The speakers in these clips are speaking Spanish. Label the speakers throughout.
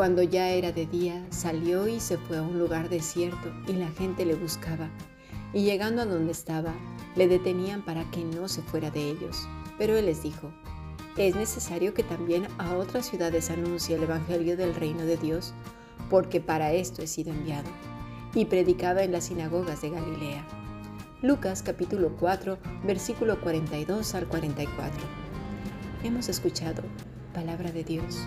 Speaker 1: Cuando ya era de día, salió y se fue a un lugar desierto y la gente le buscaba. Y llegando a donde estaba, le detenían para que no se fuera de ellos. Pero él les dijo, es necesario que también a otras ciudades anuncie el Evangelio del reino de Dios, porque para esto he sido enviado. Y predicaba en las sinagogas de Galilea. Lucas capítulo 4, versículo 42 al 44. Hemos escuchado palabra de Dios.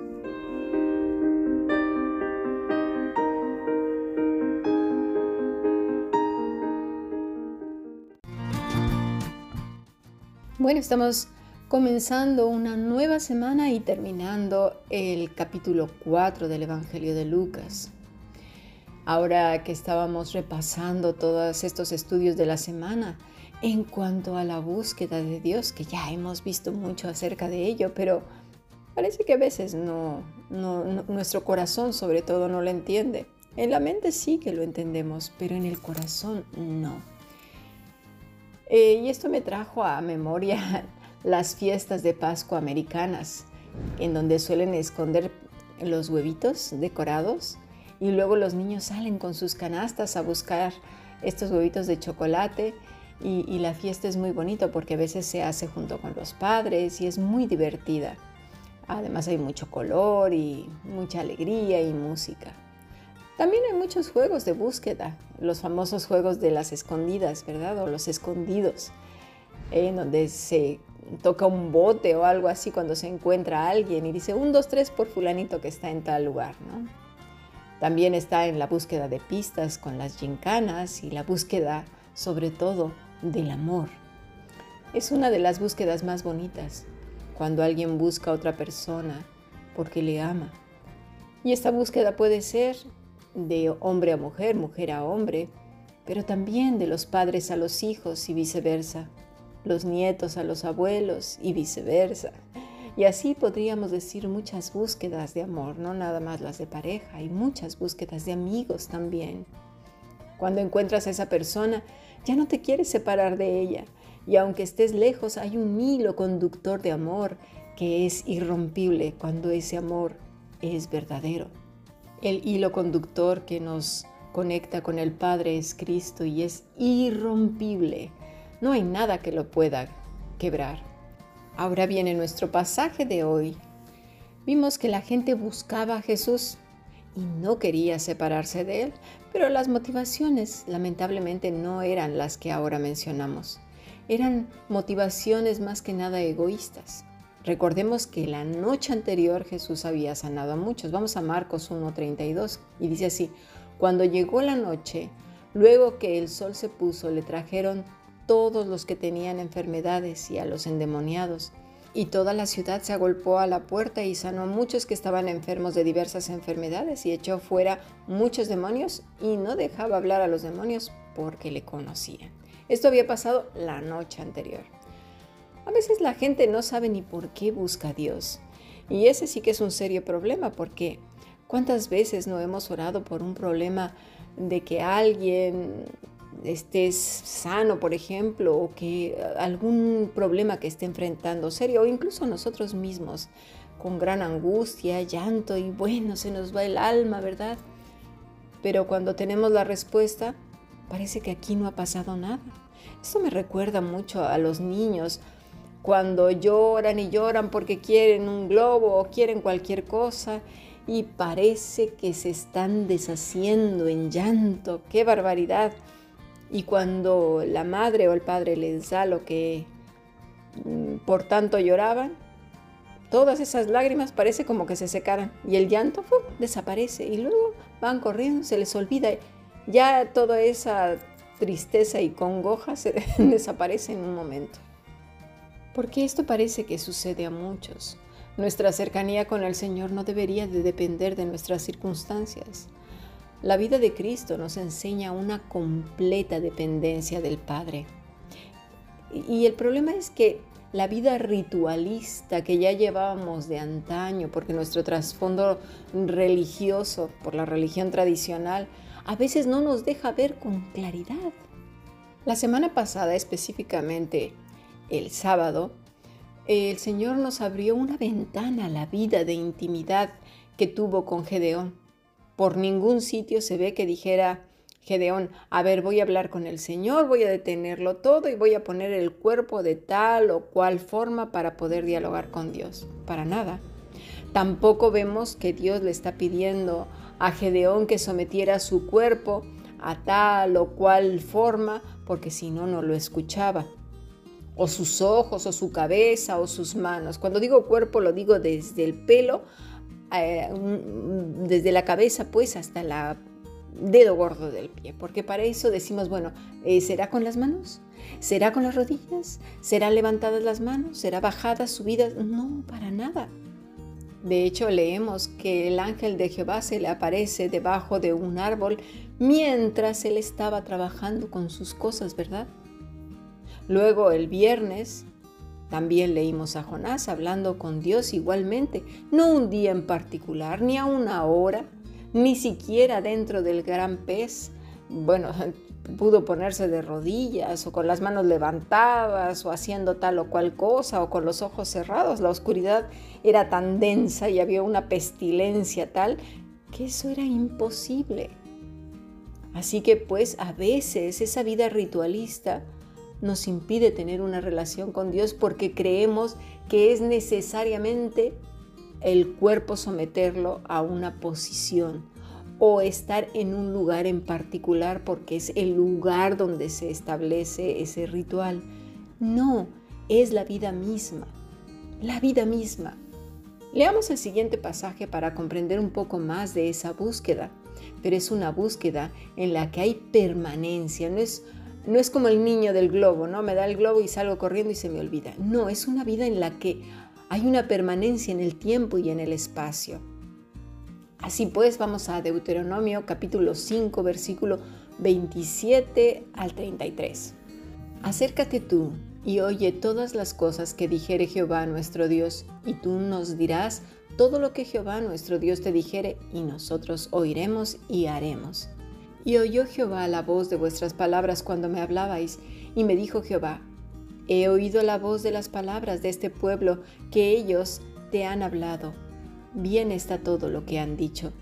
Speaker 1: Bueno, estamos comenzando una nueva semana y terminando el capítulo 4 del Evangelio de Lucas. Ahora que estábamos repasando todos estos estudios de la semana en cuanto a la búsqueda de Dios, que ya hemos visto mucho acerca de ello, pero parece que a veces no, nuestro corazón sobre todo no lo entiende. En la mente sí que lo entendemos, pero en el corazón no. Eh, y esto me trajo a memoria las fiestas de Pascua americanas, en donde suelen esconder los huevitos decorados y luego los niños salen con sus canastas a buscar estos huevitos de chocolate y, y la fiesta es muy bonito porque a veces se hace junto con los padres y es muy divertida. Además hay mucho color y mucha alegría y música. También hay muchos juegos de búsqueda, los famosos juegos de las escondidas, ¿verdad? O los escondidos, en donde se toca un bote o algo así cuando se encuentra a alguien y dice un, dos, tres por fulanito que está en tal lugar, ¿no? También está en la búsqueda de pistas con las gincanas y la búsqueda, sobre todo, del amor. Es una de las búsquedas más bonitas, cuando alguien busca a otra persona porque le ama. Y esta búsqueda puede ser de hombre a mujer, mujer a hombre, pero también de los padres a los hijos y viceversa, los nietos a los abuelos y viceversa. Y así podríamos decir muchas búsquedas de amor, no nada más las de pareja, hay muchas búsquedas de amigos también. Cuando encuentras a esa persona, ya no te quieres separar de ella, y aunque estés lejos, hay un hilo conductor de amor que es irrompible cuando ese amor es verdadero. El hilo conductor que nos conecta con el Padre es Cristo y es irrompible. No hay nada que lo pueda quebrar. Ahora viene nuestro pasaje de hoy. Vimos que la gente buscaba a Jesús y no quería separarse de él, pero las motivaciones lamentablemente no eran las que ahora mencionamos. Eran motivaciones más que nada egoístas. Recordemos que la noche anterior Jesús había sanado a muchos. Vamos a Marcos 1.32 y dice así, cuando llegó la noche, luego que el sol se puso, le trajeron todos los que tenían enfermedades y a los endemoniados. Y toda la ciudad se agolpó a la puerta y sanó a muchos que estaban enfermos de diversas enfermedades y echó fuera muchos demonios y no dejaba hablar a los demonios porque le conocían. Esto había pasado la noche anterior. A veces la gente no sabe ni por qué busca a Dios. Y ese sí que es un serio problema porque ¿cuántas veces no hemos orado por un problema de que alguien esté sano, por ejemplo, o que algún problema que esté enfrentando serio, o incluso nosotros mismos, con gran angustia, llanto y bueno, se nos va el alma, ¿verdad? Pero cuando tenemos la respuesta, parece que aquí no ha pasado nada. Esto me recuerda mucho a los niños cuando lloran y lloran porque quieren un globo o quieren cualquier cosa y parece que se están deshaciendo en llanto. ¡Qué barbaridad! Y cuando la madre o el padre les da lo que mm, por tanto lloraban, todas esas lágrimas parece como que se secaran y el llanto desaparece y luego van corriendo, se les olvida. Ya toda esa tristeza y congoja se desaparece en un momento. Porque esto parece que sucede a muchos. Nuestra cercanía con el Señor no debería de depender de nuestras circunstancias. La vida de Cristo nos enseña una completa dependencia del Padre. Y el problema es que la vida ritualista que ya llevábamos de antaño, porque nuestro trasfondo religioso, por la religión tradicional, a veces no nos deja ver con claridad. La semana pasada, específicamente el sábado, el Señor nos abrió una ventana a la vida de intimidad que tuvo con Gedeón. Por ningún sitio se ve que dijera, Gedeón, a ver, voy a hablar con el Señor, voy a detenerlo todo y voy a poner el cuerpo de tal o cual forma para poder dialogar con Dios. Para nada. Tampoco vemos que Dios le está pidiendo a Gedeón que sometiera su cuerpo a tal o cual forma, porque si no, no lo escuchaba. O sus ojos, o su cabeza, o sus manos. Cuando digo cuerpo, lo digo desde el pelo, eh, desde la cabeza, pues, hasta la dedo gordo del pie, porque para eso decimos, bueno, eh, ¿será con las manos? ¿Será con las rodillas? ¿Serán levantadas las manos? ¿Será bajadas, subidas? No, para nada. De hecho, leemos que el ángel de Jehová se le aparece debajo de un árbol mientras él estaba trabajando con sus cosas, ¿verdad? Luego el viernes también leímos a Jonás hablando con Dios igualmente, no un día en particular, ni a una hora, ni siquiera dentro del gran pez. Bueno, pudo ponerse de rodillas o con las manos levantadas o haciendo tal o cual cosa o con los ojos cerrados. La oscuridad era tan densa y había una pestilencia tal que eso era imposible. Así que pues a veces esa vida ritualista nos impide tener una relación con Dios porque creemos que es necesariamente el cuerpo someterlo a una posición o estar en un lugar en particular porque es el lugar donde se establece ese ritual. No, es la vida misma, la vida misma. Leamos el siguiente pasaje para comprender un poco más de esa búsqueda, pero es una búsqueda en la que hay permanencia, no es, no es como el niño del globo, ¿no? Me da el globo y salgo corriendo y se me olvida. No, es una vida en la que hay una permanencia en el tiempo y en el espacio. Así pues, vamos a Deuteronomio capítulo 5, versículo 27 al 33. Acércate tú y oye todas las cosas que dijere Jehová nuestro Dios, y tú nos dirás todo lo que Jehová nuestro Dios te dijere, y nosotros oiremos y haremos. Y oyó Jehová la voz de vuestras palabras cuando me hablabais, y me dijo Jehová, He oído la voz de las palabras de este pueblo que ellos te han hablado. Bien está todo lo que han dicho.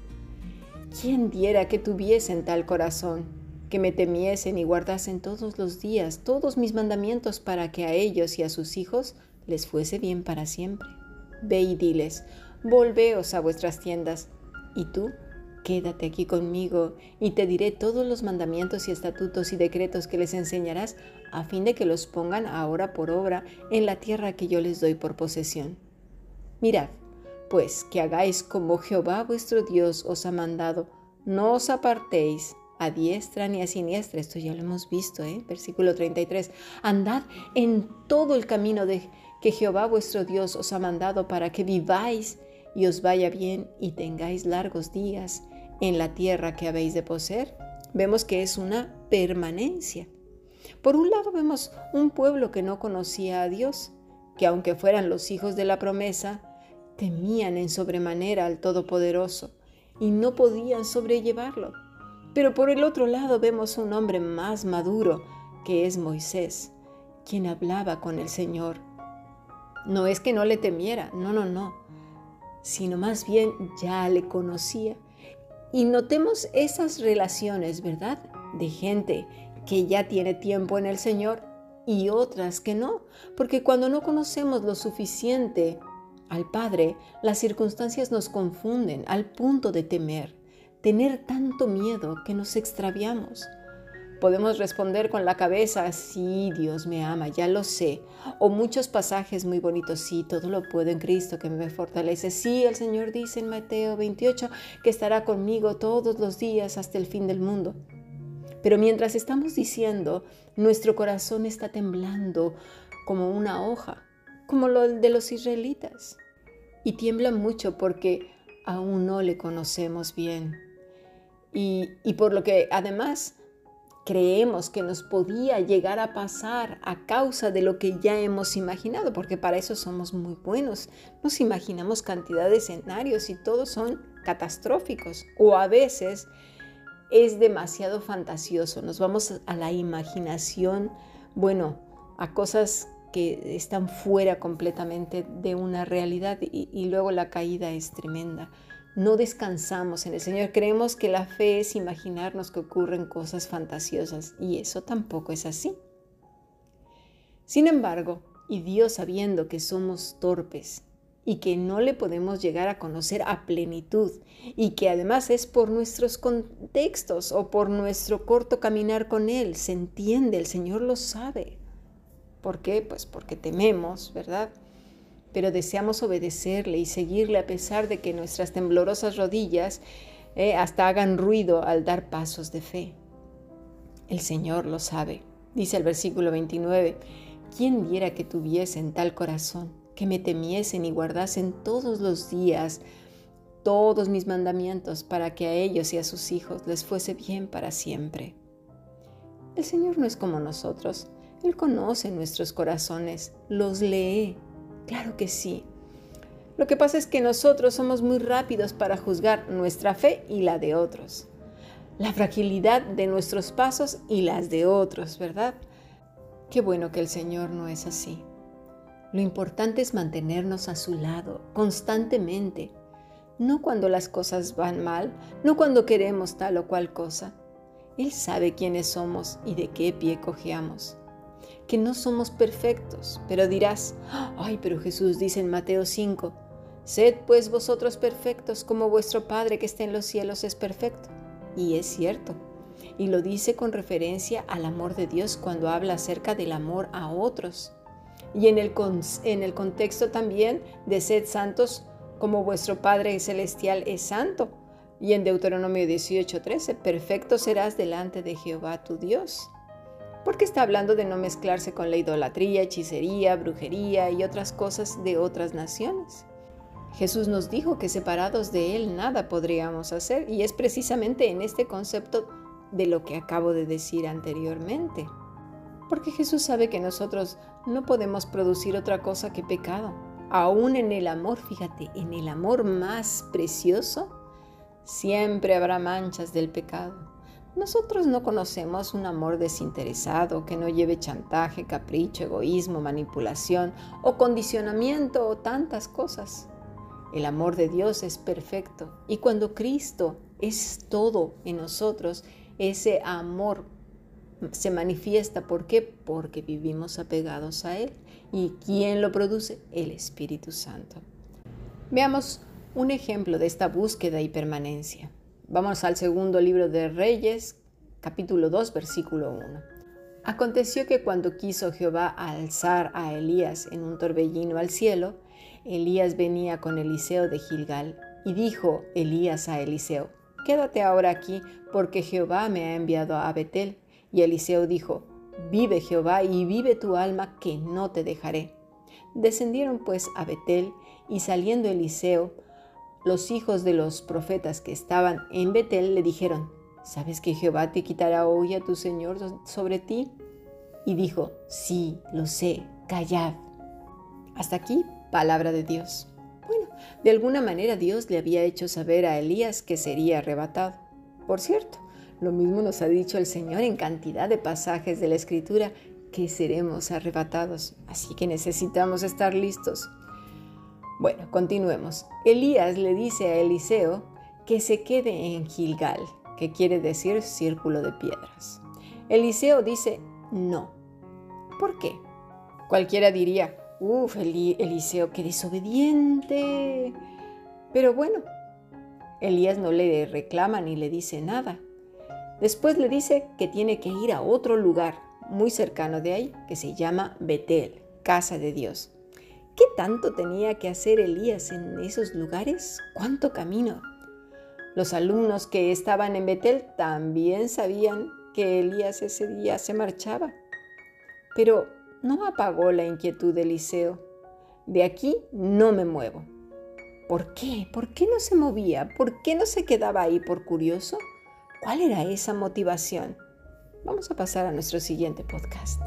Speaker 1: ¿Quién diera que tuviesen tal corazón, que me temiesen y guardasen todos los días todos mis mandamientos para que a ellos y a sus hijos les fuese bien para siempre? Ve y diles, volveos a vuestras tiendas, y tú Quédate aquí conmigo y te diré todos los mandamientos y estatutos y decretos que les enseñarás a fin de que los pongan ahora por obra en la tierra que yo les doy por posesión. Mirad, pues que hagáis como Jehová vuestro Dios os ha mandado, no os apartéis a diestra ni a siniestra, esto ya lo hemos visto, ¿eh? versículo 33, andad en todo el camino de que Jehová vuestro Dios os ha mandado para que viváis y os vaya bien y tengáis largos días en la tierra que habéis de poseer. Vemos que es una permanencia. Por un lado vemos un pueblo que no conocía a Dios, que aunque fueran los hijos de la promesa, temían en sobremanera al Todopoderoso y no podían sobrellevarlo. Pero por el otro lado vemos un hombre más maduro, que es Moisés, quien hablaba con el Señor. No es que no le temiera, no, no, no, sino más bien ya le conocía. Y notemos esas relaciones, ¿verdad? De gente que ya tiene tiempo en el Señor y otras que no, porque cuando no conocemos lo suficiente al Padre, las circunstancias nos confunden al punto de temer, tener tanto miedo que nos extraviamos. Podemos responder con la cabeza, sí, Dios me ama, ya lo sé. O muchos pasajes muy bonitos, sí, todo lo puedo en Cristo que me fortalece. Sí, el Señor dice en Mateo 28 que estará conmigo todos los días hasta el fin del mundo. Pero mientras estamos diciendo, nuestro corazón está temblando como una hoja, como lo de los israelitas. Y tiembla mucho porque aún no le conocemos bien. Y, y por lo que además creemos que nos podía llegar a pasar a causa de lo que ya hemos imaginado, porque para eso somos muy buenos. Nos imaginamos cantidad de escenarios y todos son catastróficos o a veces es demasiado fantasioso. Nos vamos a la imaginación, bueno, a cosas que están fuera completamente de una realidad y, y luego la caída es tremenda no descansamos en el Señor. Creemos que la fe es imaginarnos que ocurren cosas fantasiosas y eso tampoco es así. Sin embargo, y Dios sabiendo que somos torpes y que no le podemos llegar a conocer a plenitud y que además es por nuestros contextos o por nuestro corto caminar con Él, se entiende, el Señor lo sabe. ¿Por qué? Pues porque tememos, ¿verdad? Pero deseamos obedecerle y seguirle a pesar de que nuestras temblorosas rodillas eh, hasta hagan ruido al dar pasos de fe. El Señor lo sabe. Dice el versículo 29, ¿quién diera que tuviesen tal corazón, que me temiesen y guardasen todos los días todos mis mandamientos para que a ellos y a sus hijos les fuese bien para siempre? El Señor no es como nosotros. Él conoce nuestros corazones, los lee Claro que sí. Lo que pasa es que nosotros somos muy rápidos para juzgar nuestra fe y la de otros. La fragilidad de nuestros pasos y las de otros, ¿verdad? Qué bueno que el Señor no es así. Lo importante es mantenernos a su lado constantemente, no cuando las cosas van mal, no cuando queremos tal o cual cosa. Él sabe quiénes somos y de qué pie cojeamos que no somos perfectos, pero dirás, ay, pero Jesús dice en Mateo 5, sed pues vosotros perfectos como vuestro Padre que está en los cielos es perfecto. Y es cierto. Y lo dice con referencia al amor de Dios cuando habla acerca del amor a otros. Y en el, en el contexto también de sed santos como vuestro Padre celestial es santo. Y en Deuteronomio 18:13, perfecto serás delante de Jehová tu Dios porque está hablando de no mezclarse con la idolatría, hechicería, brujería y otras cosas de otras naciones. Jesús nos dijo que separados de Él nada podríamos hacer y es precisamente en este concepto de lo que acabo de decir anteriormente. Porque Jesús sabe que nosotros no podemos producir otra cosa que pecado. Aún en el amor, fíjate, en el amor más precioso, siempre habrá manchas del pecado. Nosotros no conocemos un amor desinteresado que no lleve chantaje, capricho, egoísmo, manipulación o condicionamiento o tantas cosas. El amor de Dios es perfecto y cuando Cristo es todo en nosotros, ese amor se manifiesta. ¿Por qué? Porque vivimos apegados a Él. ¿Y quién lo produce? El Espíritu Santo. Veamos un ejemplo de esta búsqueda y permanencia. Vamos al segundo libro de Reyes, capítulo 2, versículo 1. Aconteció que cuando quiso Jehová alzar a Elías en un torbellino al cielo, Elías venía con Eliseo de Gilgal, y dijo Elías a Eliseo, Quédate ahora aquí, porque Jehová me ha enviado a Betel. Y Eliseo dijo, Vive Jehová y vive tu alma, que no te dejaré. Descendieron pues a Betel, y saliendo Eliseo, los hijos de los profetas que estaban en Betel le dijeron, ¿sabes que Jehová te quitará hoy a tu Señor sobre ti? Y dijo, sí, lo sé, callad. Hasta aquí, palabra de Dios. Bueno, de alguna manera Dios le había hecho saber a Elías que sería arrebatado. Por cierto, lo mismo nos ha dicho el Señor en cantidad de pasajes de la Escritura que seremos arrebatados. Así que necesitamos estar listos. Bueno, continuemos. Elías le dice a Eliseo que se quede en Gilgal, que quiere decir círculo de piedras. Eliseo dice no. ¿Por qué? Cualquiera diría, uff, Eliseo, qué desobediente. Pero bueno, Elías no le reclama ni le dice nada. Después le dice que tiene que ir a otro lugar muy cercano de ahí, que se llama Betel, casa de Dios. ¿Qué tanto tenía que hacer Elías en esos lugares? ¿Cuánto camino? Los alumnos que estaban en Betel también sabían que Elías ese día se marchaba. Pero no apagó la inquietud de Eliseo. de aquí no me muevo. ¿Por qué? ¿Por qué no se movía? ¿Por qué no se quedaba ahí por curioso? ¿Cuál era esa motivación? Vamos a pasar a nuestro siguiente podcast.